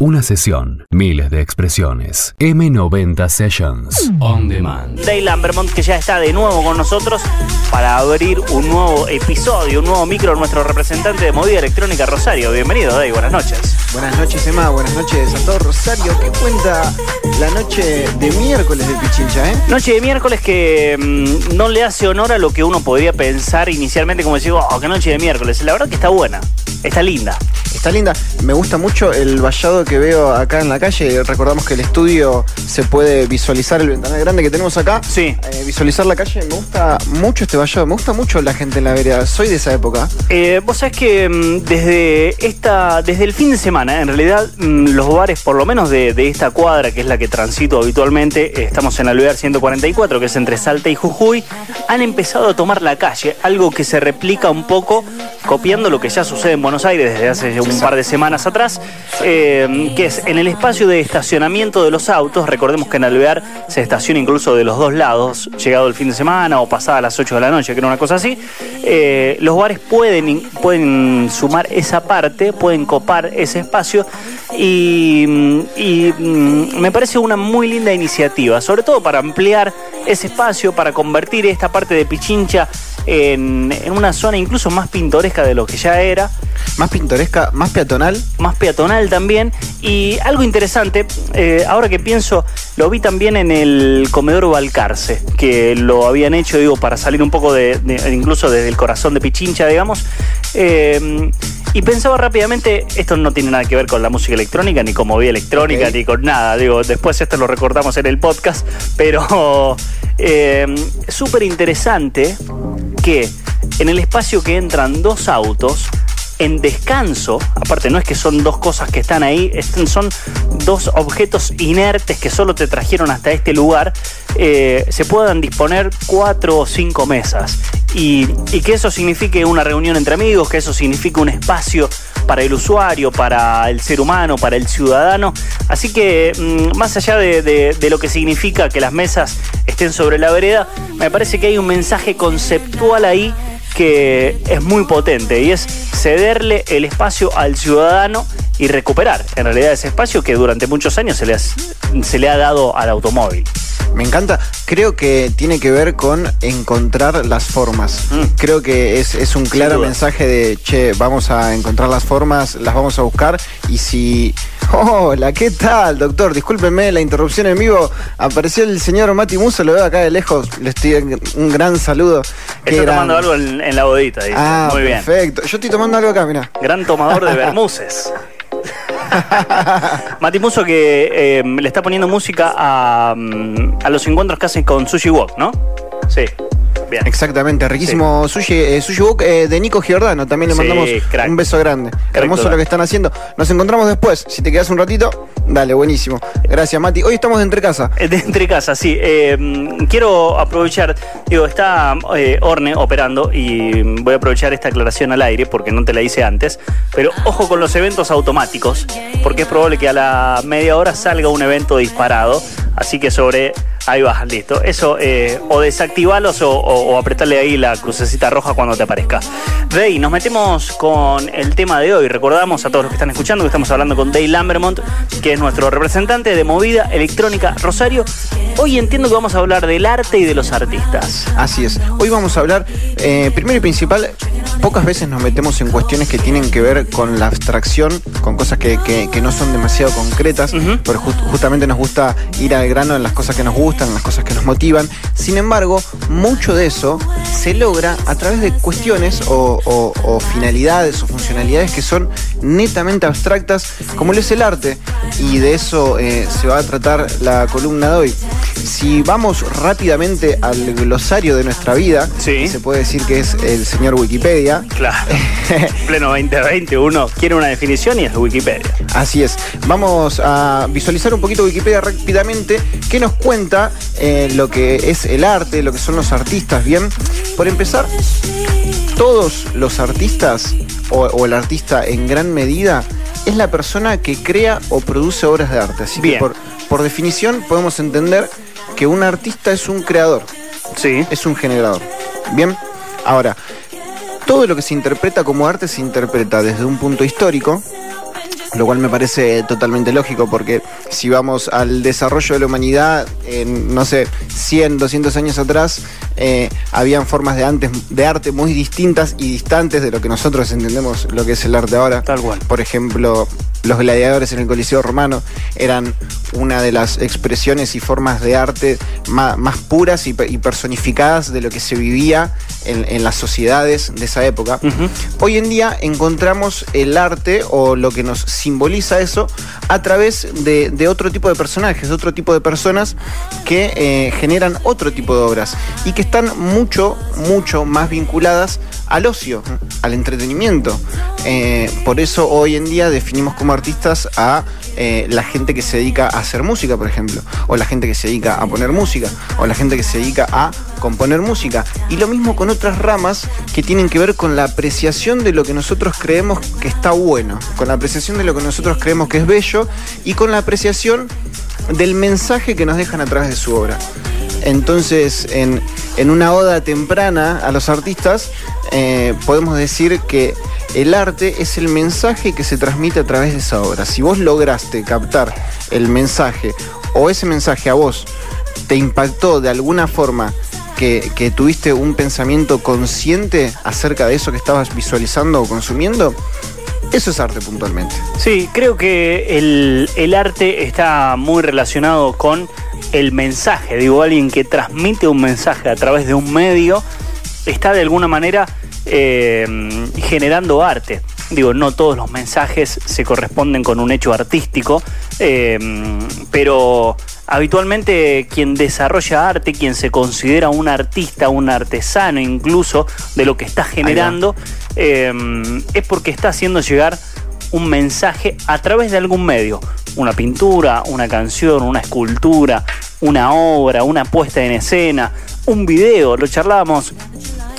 Una sesión, miles de expresiones. M90 Sessions. On demand. Dale Lambermont que ya está de nuevo con nosotros para abrir un nuevo episodio, un nuevo micro, nuestro representante de movida electrónica Rosario. Bienvenido, Dave, buenas noches. Buenas noches, Emma. Buenas noches a todo Rosario. ¿Qué cuenta la noche de miércoles de Pichincha, eh? Noche de miércoles que mm, no le hace honor a lo que uno podría pensar inicialmente como decir, oh, qué noche de miércoles. La verdad que está buena, está linda. Está linda. Me gusta mucho el vallado que veo acá en la calle. Recordamos que el estudio se puede visualizar el ventanal grande que tenemos acá. Sí. Eh, visualizar la calle. Me gusta mucho este vallado. Me gusta mucho la gente en la vereda. Soy de esa época. Eh, Vos sabés que mm, desde esta, desde el fin de semana, en realidad, mm, los bares, por lo menos de, de esta cuadra, que es la que transito habitualmente, eh, estamos en Alvear 144, que es entre Salta y Jujuy, han empezado a tomar la calle, algo que se replica un poco copiando lo que ya sucede en Buenos Aires desde hace un par de semanas atrás, eh, que es en el espacio de estacionamiento de los autos, recordemos que en Alvear se estaciona incluso de los dos lados, llegado el fin de semana o pasada las 8 de la noche, que era una cosa así, eh, los bares pueden, pueden sumar esa parte, pueden copar ese espacio y, mm, me parece una muy linda iniciativa, sobre todo para ampliar ese espacio, para convertir esta parte de Pichincha en, en una zona incluso más pintoresca de lo que ya era, Más pintoresca, más peatonal. más peatonal también. Y algo interesante, eh, ahora que pienso, lo vi también en el comedor Balcarce, que lo habían hecho, digo, para salir un poco de, de- incluso desde el corazón de Pichincha, digamos. Eh, y pensaba rápidamente, esto no tiene nada que ver con la música electrónica, ni con movida electrónica, ni con nada. Digo, después esto lo recordamos en el podcast, pero eh, súper interesante que en el espacio que entran dos autos, en descanso, aparte no es que son dos cosas que están ahí, son dos objetos inertes que solo te trajeron hasta este lugar, eh, se puedan disponer cuatro o cinco mesas. Y, que eso signifique una reunión entre amigos, que eso signifique un espacio para el usuario, para el ser humano, para el ciudadano. Así que mm, más allá de, lo que significa que las mesas estén sobre la vereda, me parece que hay un mensaje conceptual ahí que es muy potente y es cederle el espacio al ciudadano y recuperar en realidad ese espacio que durante muchos años se le, se le ha dado al automóvil. Me encanta. Creo que tiene que ver con encontrar las formas. Mm. Creo que es, es un claro mensaje de, che, vamos a encontrar las formas, las vamos a buscar. Y si... Hola, ¿qué tal, doctor? Discúlpenme la interrupción en vivo. Apareció el señor Mati Muso, lo veo acá de lejos. Le estoy un gran saludo. Está gran- tomando algo en, en la bodita, dice. Ah, muy bien. perfecto. Yo estoy tomando algo acá, mira. Gran tomador de bermuces. Mati Muso que eh, le está poniendo música a, mm, a los encuentros que hacen con Sushi Walk, ¿no? Sí. Bien. Exactamente, riquísimo sushi, eh, sushi Book eh, de Nico Giordano. También le Sí, mandamos un beso grande. Hermoso total. lo que están haciendo. Nos encontramos después. Si te quedas un ratito, dale, buenísimo. Gracias, Mati. Hoy estamos de entre casa. Eh, De entre casa, sí. Mm, quiero aprovechar, digo, está Orne operando y mm, voy a aprovechar esta aclaración al aire porque no te la hice antes. Pero ojo con los eventos automáticos, porque es probable que a la media hora salga un evento disparado. Así que sobre. Ahí va, listo. Eso, eh, o desactivalos o, o, o apretarle ahí la crucecita roja cuando te aparezca. Rey, nos metemos con el tema de hoy. Recordamos a todos los que están escuchando que estamos hablando con Dave Lambermont, que es nuestro representante de movida electrónica Rosario. Hoy entiendo que vamos a hablar del arte y de los artistas. Así es. Hoy vamos a hablar, eh, primero y principal, pocas veces nos metemos en cuestiones que tienen que ver con la abstracción, con cosas que, que- que no son demasiado concretas, pero just- justamente nos gusta ir al grano en las cosas que nos gustan, en las cosas que nos motivan. Sin embargo, mucho de eso se logra a través de cuestiones o, o- o finalidades o funcionalidades que son netamente abstractas, como lo es el arte, y de eso eh, se va a tratar la columna de hoy. Si vamos rápidamente al glosario de nuestra vida, Sí. se puede decir que es el señor Wikipedia. Claro. Pleno 2020, uno quiere una definición y es Wikipedia. Así es. Vamos a visualizar un poquito Wikipedia rápidamente, que nos cuenta eh, lo que es el arte, lo que son los artistas. Bien, por empezar, todos los artistas, o, o el artista en gran medida, es la persona que crea o produce obras de arte. Así Bien. que por, por definición podemos entender que un artista es un creador, Sí. es un generador. Bien, ahora, todo lo que se interpreta como arte se interpreta desde un punto histórico, lo cual me parece totalmente lógico porque si vamos al desarrollo de la humanidad, en, no sé, 100, 200 años atrás, eh, habían formas de, antes, de arte muy distintas y distantes de lo que nosotros entendemos lo que es el arte ahora. Tal cual. Por ejemplo, los gladiadores en el Coliseo Romano eran una de las expresiones y formas de arte más, puras y, personificadas de lo que se vivía en, las sociedades de esa época. Hoy en día encontramos el arte o lo que nos simboliza eso a través de, otro tipo de personajes, de otro tipo de personas que eh, generan otro tipo de obras y que están mucho, mucho más vinculadas al ocio, al entretenimiento. Eh, por eso hoy en día definimos como artistas a eh, la gente que se dedica a hacer música, por ejemplo, o la gente que se dedica a poner música, o la gente que se dedica a componer música. Y lo mismo con otras ramas que tienen que ver con la apreciación de lo que nosotros creemos que está bueno, con la apreciación de lo que nosotros creemos que es bello y con la apreciación del mensaje que nos dejan a través de su obra. Entonces, en, una oda temprana a los artistas, eh, podemos decir que el arte es el mensaje que se transmite a través de esa obra. Si vos lograste captar el mensaje o ese mensaje a vos te impactó de alguna forma que, tuviste un pensamiento consciente acerca de eso que estabas visualizando o consumiendo, eso es arte puntualmente. Sí, creo que el, el arte está muy relacionado con el mensaje, digo, alguien que transmite un mensaje a través de un medio, está de alguna manera eh, generando arte. Digo, no todos los mensajes se corresponden con un hecho artístico, eh, pero habitualmente quien desarrolla arte, quien se considera un artista, un artesano incluso de lo que está generando, eh, es porque está haciendo llegar un mensaje a través de algún medio. Una pintura, una canción, una escultura, una obra, una puesta en escena, un video. Lo charlábamos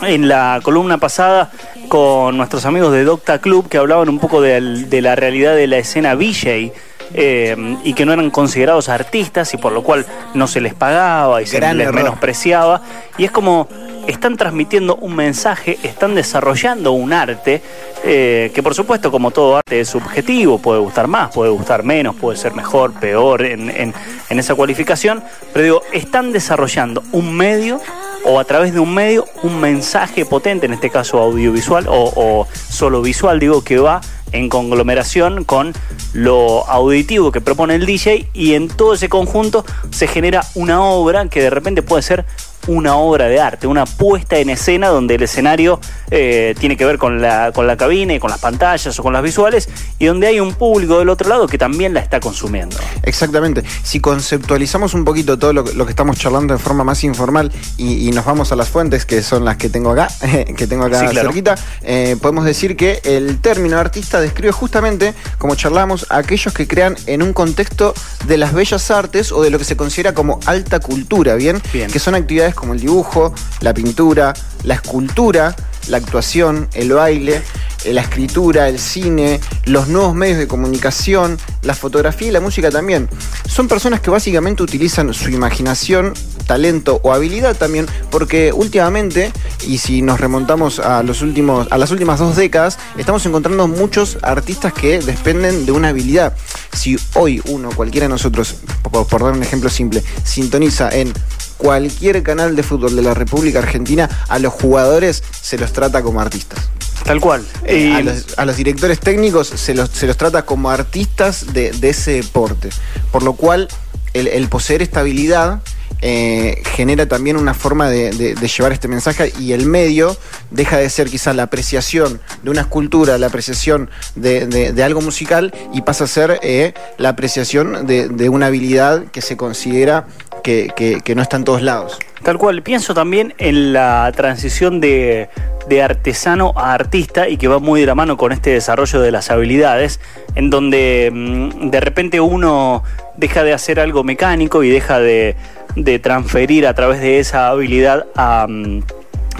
en la columna pasada con nuestros amigos de Docta Club que hablaban un poco de, la realidad de la escena VJ. Eh, y que no eran considerados artistas y por lo cual no se les pagaba y se les menospreciaba. Y es como están transmitiendo un mensaje, están desarrollando un arte, eh, que por supuesto como todo arte es subjetivo, puede gustar más, puede gustar menos, puede ser mejor, peor en, esa cualificación, pero digo, están desarrollando un medio o a través de un medio un mensaje potente, en este caso audiovisual o, solo visual, digo, que va en conglomeración con lo auditivo que propone el DJ y en todo ese conjunto se genera una obra que de repente puede ser una obra de arte, una puesta en escena donde el escenario eh, tiene que ver con la, con la cabina y con las pantallas o con las visuales y donde hay un público del otro lado que también la está consumiendo. Exactamente. Si conceptualizamos un poquito todo lo, que estamos charlando de forma más informal y, nos vamos a las fuentes, que son las que tengo acá, que tengo acá cerquita, eh, podemos decir que el término artista describe justamente, como charlamos, a aquellos que crean en un contexto de las bellas artes o de lo que se considera como alta cultura, ¿bien? bien. Que son actividades como el dibujo, la pintura, la escultura, la actuación, el baile, eh, la escritura, el cine, los nuevos medios de comunicación, la fotografía y la música también. Son personas que básicamente utilizan su imaginación, talento o habilidad también, porque últimamente, y si nos remontamos a los últimos, a las últimas dos décadas, estamos encontrando muchos artistas que dependen de una habilidad. Si hoy uno, cualquiera de nosotros, por dar un ejemplo simple, sintoniza en cualquier canal de fútbol de la República Argentina, a los jugadores se los trata como artistas. Tal cual. Eh, a, los, directores técnicos se los, se los trata como artistas de, ese deporte. Por lo cual, el, el poseer estabilidad eh, genera también una forma de, llevar este mensaje y el medio deja de ser quizás la apreciación de una escultura, la apreciación de, algo musical y pasa a ser eh, la apreciación de, una habilidad que se considera que, no está en todos lados. Tal cual, pienso también en la transición de, artesano a artista y que va muy de la mano con este desarrollo de las habilidades, en donde mm, de repente uno deja de hacer algo mecánico y deja de, transferir a través de esa habilidad a mm,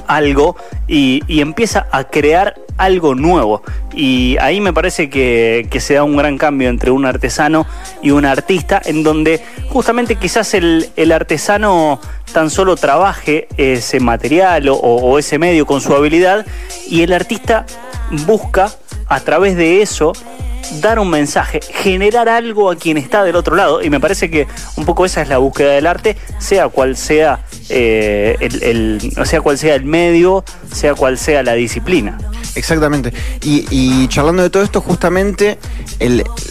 algo y, empieza a crear algo nuevo. Y ahí me parece que, se da un gran cambio entre un artesano y un artista, en donde justamente quizás el, artesano tan solo trabaje ese material o ese medio con su habilidad y el artista busca a través de eso dar un mensaje, generar algo a quien está del otro lado. Y me parece que un poco esa es la búsqueda del arte, sea cual sea eh, el, sea cual sea el medio, sea cual sea la disciplina. Exactamente. Y, charlando de todo esto, justamente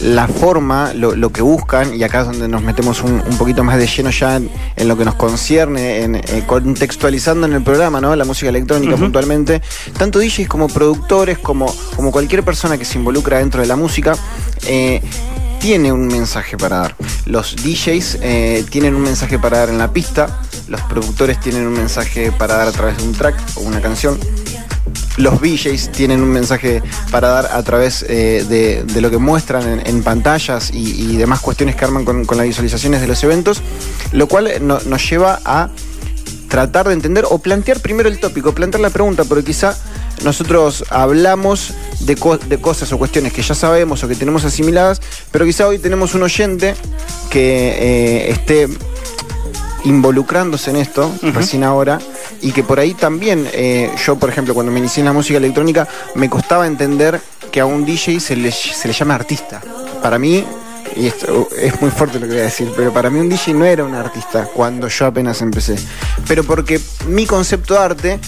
la forma, lo, que buscan, y acá es donde nos metemos un, poquito más de lleno ya en, lo que nos concierne, en, eh, contextualizando en el programa, ¿no? La música electrónica puntualmente, tanto DJs como productores, como, como cualquier persona que se involucra dentro de la música, eh, tiene un mensaje para dar. Los DJs eh, tienen un mensaje para dar en la pista, los productores tienen un mensaje para dar a través de un track o una canción los VJs tienen un mensaje para dar a través eh, de, lo que muestran en, pantallas y, demás cuestiones que arman con, las visualizaciones de los eventos, lo cual nos lleva a tratar de entender o plantear primero el tópico, plantear la pregunta, porque quizá nosotros hablamos de, cosas o cuestiones que ya sabemos o que tenemos asimiladas, pero quizá hoy tenemos un oyente que eh, esté involucrándose en esto, recién ahora, y que por ahí también, eh, yo por ejemplo, cuando me inicié en la música electrónica, me costaba entender que a un DJ se le, se le llama artista. Para mí, y esto es muy fuerte lo que voy a decir, pero para mí un DJ no era un artista cuando yo apenas empecé. Pero porque mi concepto de arte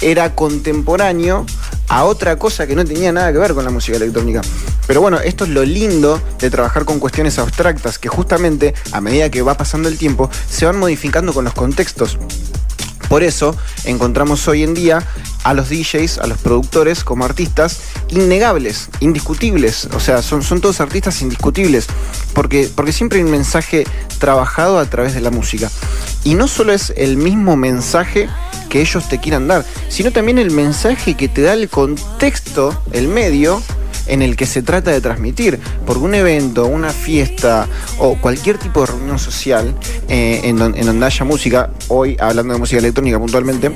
era contemporáneo a otra cosa que no tenía nada que ver con la música electrónica. Pero bueno, esto es lo lindo de trabajar con cuestiones abstractas, que justamente a medida que va pasando el tiempo se van modificando con los contextos. Por eso encontramos hoy en día a los DJs, a los productores como artistas innegables, indiscutibles. O sea, son, son todos artistas indiscutibles. Porque, porque siempre hay un mensaje trabajado a través de la música. Y no solo es el mismo mensaje que ellos te quieran dar, sino también el mensaje que te da el contexto, el medio en el que se trata de transmitir. Porque un evento, una fiesta o cualquier tipo de reunión social eh, en, donde haya música, hoy hablando de música electrónica puntualmente,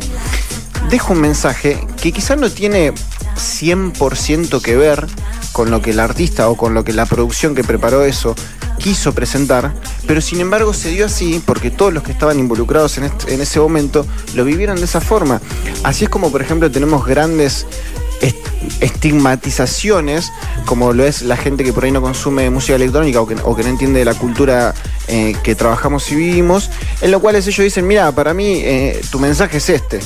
deja un mensaje que quizás no tiene 100% que ver con lo que el artista o con lo que la producción que preparó eso quiso presentar, pero sin embargo se dio así porque todos los que estaban involucrados en, en ese momento lo vivieron de esa forma. Así es como, por ejemplo, tenemos grandes estigmatizaciones, como lo es la gente que por ahí no consume música electrónica o que, no entiende la cultura eh, que trabajamos y vivimos, en lo cual ellos dicen, mira, para mí eh, tu mensaje es este.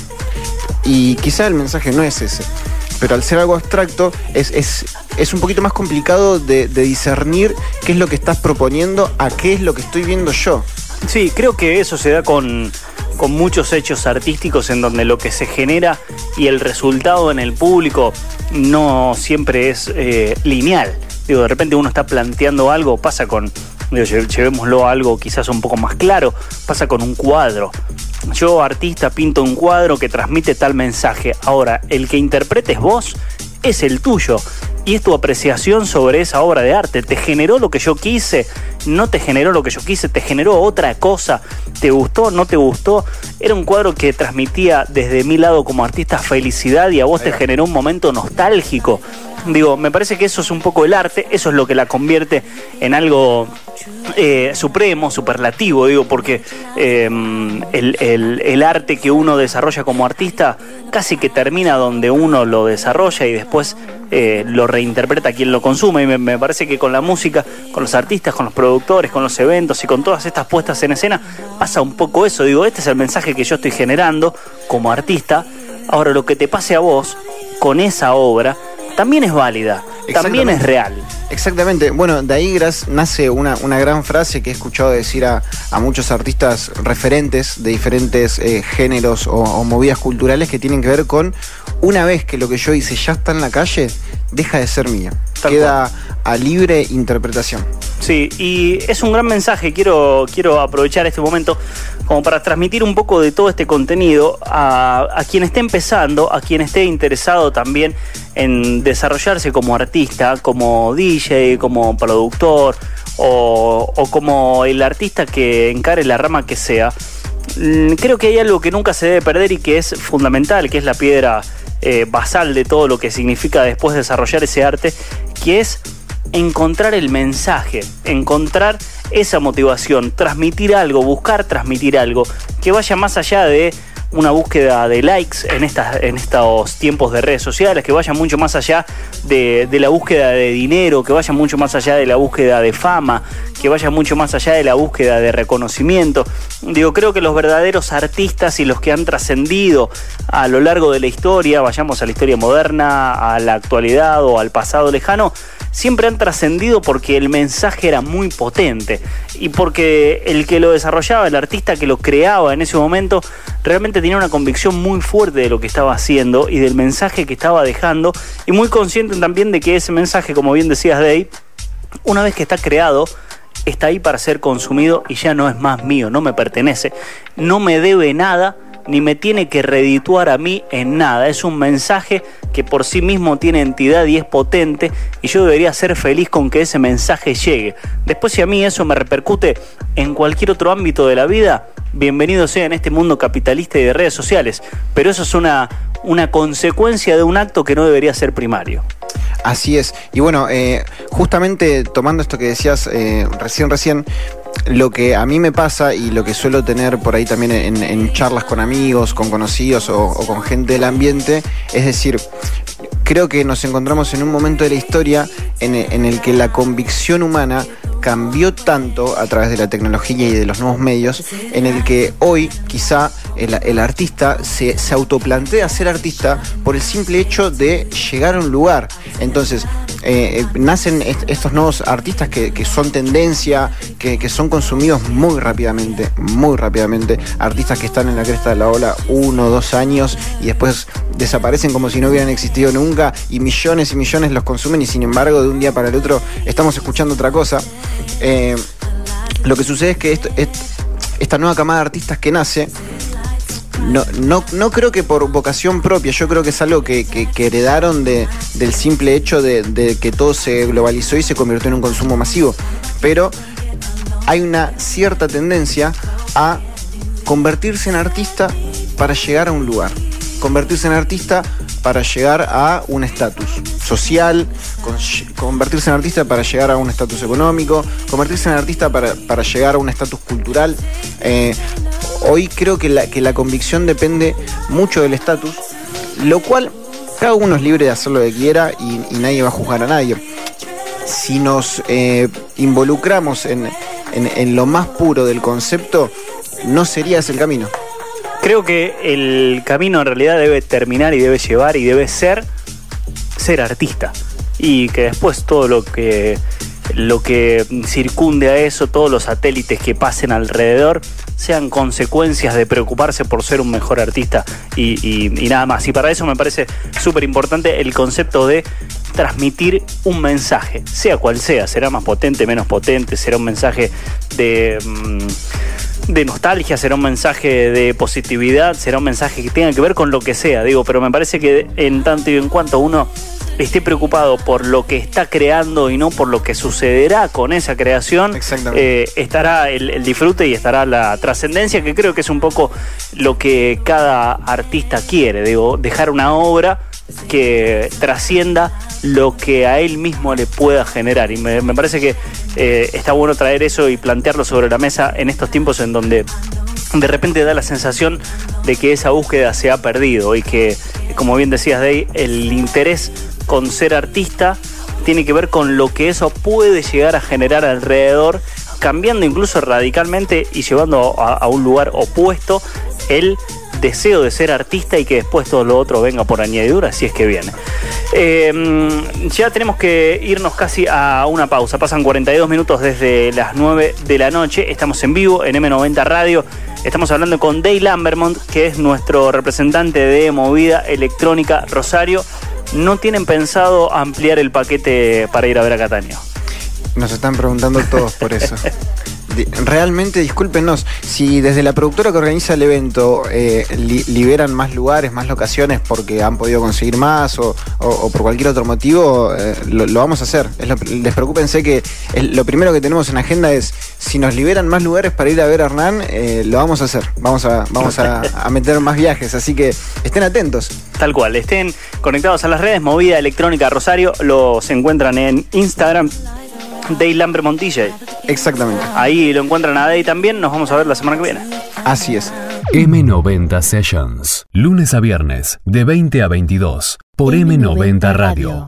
Y quizá el mensaje no es ese. Pero al ser algo abstracto, es, es, un poquito más complicado de, de discernir qué es lo que estás proponiendo a qué es lo que estoy viendo yo. Sí, creo que eso se da con con muchos hechos artísticos en donde lo que se genera y el resultado en el público no siempre es eh, lineal. Digo, de repente uno está planteando algo, pasa con, llevémoslo a algo quizás un poco más claro, pasa con un cuadro. Yo, artista, pinto un cuadro que transmite tal mensaje. Ahora, el que interpretes vos es el tuyo y es tu apreciación sobre esa obra de arte. ¿Te generó lo que yo quise? ¿No te generó lo que yo quise? ¿Te generó otra cosa? ¿Te gustó? ¿No te gustó? Era un cuadro que transmitía desde mi lado como artista felicidad y a vos te generó un momento nostálgico. Digo, me parece que eso es un poco el arte, eso es lo que la convierte en algo eh, supremo, superlativo, digo, porque em, el, arte que uno desarrolla como artista casi que termina donde uno lo desarrolla y después eh, lo reinterpreta quien lo consume. Y me, parece que con la música, con los artistas, con los productores, con los eventos y con todas estas puestas en escena, pasa un poco eso. Digo, este es el mensaje que yo estoy generando como artista. Ahora, lo que te pase a vos con esa obra también es válida, también es real. Exactamente. Bueno, de ahí nace una, una gran frase que he escuchado decir a, muchos artistas referentes de diferentes eh, géneros o, movidas culturales que tienen que ver con una vez que lo que yo hice ya está en la calle, deja de ser mía. Queda a libre interpretación. Sí, y es un gran mensaje. Quiero, quiero aprovechar este momento como para transmitir un poco de todo este contenido a, a quien esté empezando, a quien esté interesado también en desarrollarse como artista, como DJ, como productor o, como el artista que encare la rama que sea. Mm, creo que hay algo que nunca se debe perder y que es fundamental, que es la piedra eh, basal de todo lo que significa después desarrollar ese arte, que es encontrar el mensaje, encontrar esa motivación, transmitir algo, buscar transmitir algo que vaya más allá de una búsqueda de likes en, estas, en estos tiempos de redes sociales, que vaya mucho más allá de, de la búsqueda de dinero, que vaya mucho más allá de la búsqueda de fama, que vaya mucho más allá de la búsqueda de reconocimiento. Digo, creo que los verdaderos artistas y los que han trascendido a lo largo de la historia, vayamos a la historia moderna, a la actualidad o al pasado lejano, siempre han trascendido porque el mensaje era muy potente y porque el que lo desarrollaba, el artista que lo creaba en ese momento, realmente tenía una convicción muy fuerte de lo que estaba haciendo y del mensaje que estaba dejando y muy consciente también de que ese mensaje, como bien decías Dave, una vez que está creado, está ahí para ser consumido y ya no es más mío, no me pertenece, no me debe nada ni me tiene que redituar a mí en nada. Es un mensaje que por sí mismo tiene entidad y es potente y yo debería ser feliz con que ese mensaje llegue. Después si a mí eso me repercute en cualquier otro ámbito de la vida, bienvenido sea en este mundo capitalista y de redes sociales. Pero eso es una, una consecuencia de un acto que no debería ser primario. Así es. Y bueno, eh, justamente tomando esto que decías eh, recién, recién, lo que a mí me pasa y lo que suelo tener por ahí también en, charlas con amigos, con conocidos o, con gente del ambiente, es decir, creo que nos encontramos en un momento de la historia en, en el que la convicción humana cambió tanto a través de la tecnología y de los nuevos medios, en el que hoy quizá el, artista se, se, autoplantea ser artista por el simple hecho de llegar a un lugar. Entonces, eh, eh, nacen estos nuevos artistas que, son tendencia, que, son consumidos muy rápidamente, muy rápidamente. Artistas que están en la cresta de la ola uno, dos años y después desaparecen como si no hubieran existido nunca y millones y millones los consumen y sin embargo de un día para el otro estamos escuchando otra cosa. Eh, lo que sucede es que esta nueva camada de artistas que nace no, no, no creo que por vocación propia, yo creo que es algo que, heredaron de, del simple hecho de, que todo se globalizó y se convirtió en un consumo masivo. Pero hay una cierta tendencia a convertirse en artista para llegar a un lugar. Convertirse en artista para llegar a un estatus social, convertirse en artista para llegar a un estatus económico, convertirse en artista para, llegar a un estatus cultural. Eh, hoy creo que la, que la convicción depende mucho del estatus, lo cual cada uno es libre de hacer lo que quiera y, nadie va a juzgar a nadie. Si nos eh, involucramos en, lo más puro del concepto, no sería ese el camino. Creo que el camino en realidad debe terminar y debe llevar y debe ser ser artista. Y que después todo lo que lo que circunde a eso, todos los satélites que pasen alrededor, sean consecuencias de preocuparse por ser un mejor artista y, nada más. Y para eso me parece súper importante el concepto de transmitir un mensaje, sea cual sea, será más potente, menos potente, será un mensaje de... Mm, de nostalgia, será un mensaje de positividad, será un mensaje que tenga que ver con lo que sea, digo, pero me parece que en tanto y en cuanto uno esté preocupado por lo que está creando y no por lo que sucederá con esa creación, eh, estará el, disfrute y estará la trascendencia, que creo que es un poco lo que cada artista quiere, digo, dejar una obra que trascienda lo que a él mismo le pueda generar. Y me, parece que eh, está bueno traer eso y plantearlo sobre la mesa en estos tiempos en donde de repente da la sensación de que esa búsqueda se ha perdido y que, como bien decías, Day, el interés con ser artista tiene que ver con lo que eso puede llegar a generar alrededor, cambiando incluso radicalmente y llevando a, un lugar opuesto el deseo de ser artista y que después todo lo otro venga por añadidura, si es que viene. Eh, ya tenemos que irnos casi a una pausa. Pasan 42 minutos desde las 9 de la noche. Estamos en vivo en M90 Radio. Estamos hablando con Dave Lambermont, que es nuestro representante de movida electrónica Rosario no tienen pensado ampliar el paquete para ir a ver a Catania. Nos están preguntando todos por eso. realmente, discúlpenos, si desde la productora que organiza el evento eh, liberan más lugares, más locaciones porque han podido conseguir más o, por cualquier otro motivo, eh, lo, vamos a hacer. despreocúpense que lo primero que tenemos en agenda es, si nos liberan más lugares para ir a ver a Hernán, eh, lo vamos a hacer. Vamos, a, vamos a, a meter más viajes, así que estén atentos. Tal cual, estén conectados a las redes, Movida Electrónica Rosario, los encuentran en Instagram, Dale Lambert Montilla. Exactamente. Ahí lo encuentran a Day también. Nos vamos a ver la semana que viene. Así es. M90 Sessions. Lunes a viernes, de 20 a 22, por M90 Radio.